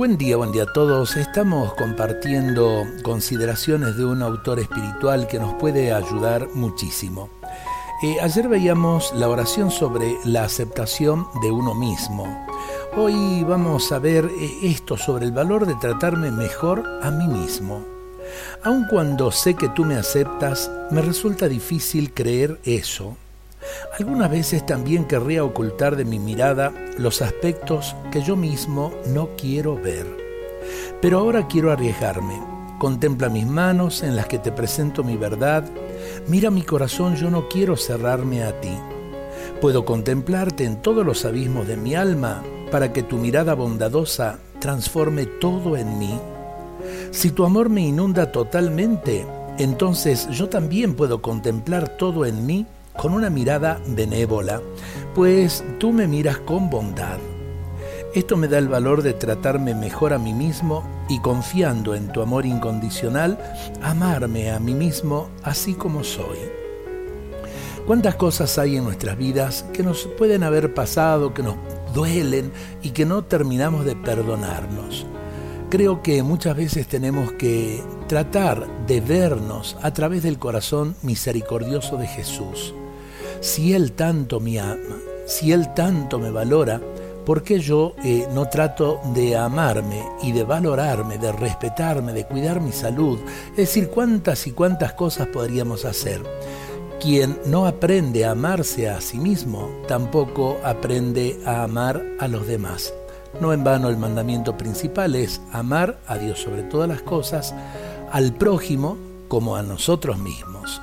Buen día, buen día a todos. Estamos compartiendo consideraciones de un autor espiritual que nos puede ayudar muchísimo. Eh, ayer veíamos la oración sobre la aceptación de uno mismo. Hoy vamos a ver eh, esto sobre el valor de tratarme mejor a mí mismo. Aun cuando sé que tú me aceptas, me resulta difícil creer eso. Algunas veces también querría ocultar de mi mirada los aspectos que yo mismo no quiero ver. Pero ahora quiero arriesgarme. Contempla mis manos en las que te presento mi verdad. Mira mi corazón, yo no quiero cerrarme a ti. Puedo contemplarte en todos los abismos de mi alma para que tu mirada bondadosa transforme todo en mí. Si tu amor me inunda totalmente, entonces yo también puedo contemplar todo en mí con una mirada benévola, pues tú me miras con bondad. Esto me da el valor de tratarme mejor a mí mismo y confiando en tu amor incondicional, amarme a mí mismo así como soy. ¿Cuántas cosas hay en nuestras vidas que nos pueden haber pasado, que nos duelen y que no terminamos de perdonarnos? Creo que muchas veces tenemos que tratar de vernos a través del corazón misericordioso de Jesús si Él tanto me ama, si Él tanto me valora, ¿por qué yo eh, no trato de amarme y de valorarme, de respetarme, de cuidar mi salud? Es decir, cuántas y cuántas cosas podríamos hacer. Quien no aprende a amarse a sí mismo, tampoco aprende a amar a los demás. No en vano el mandamiento principal es amar a Dios sobre todas las cosas, al prójimo como a nosotros mismos.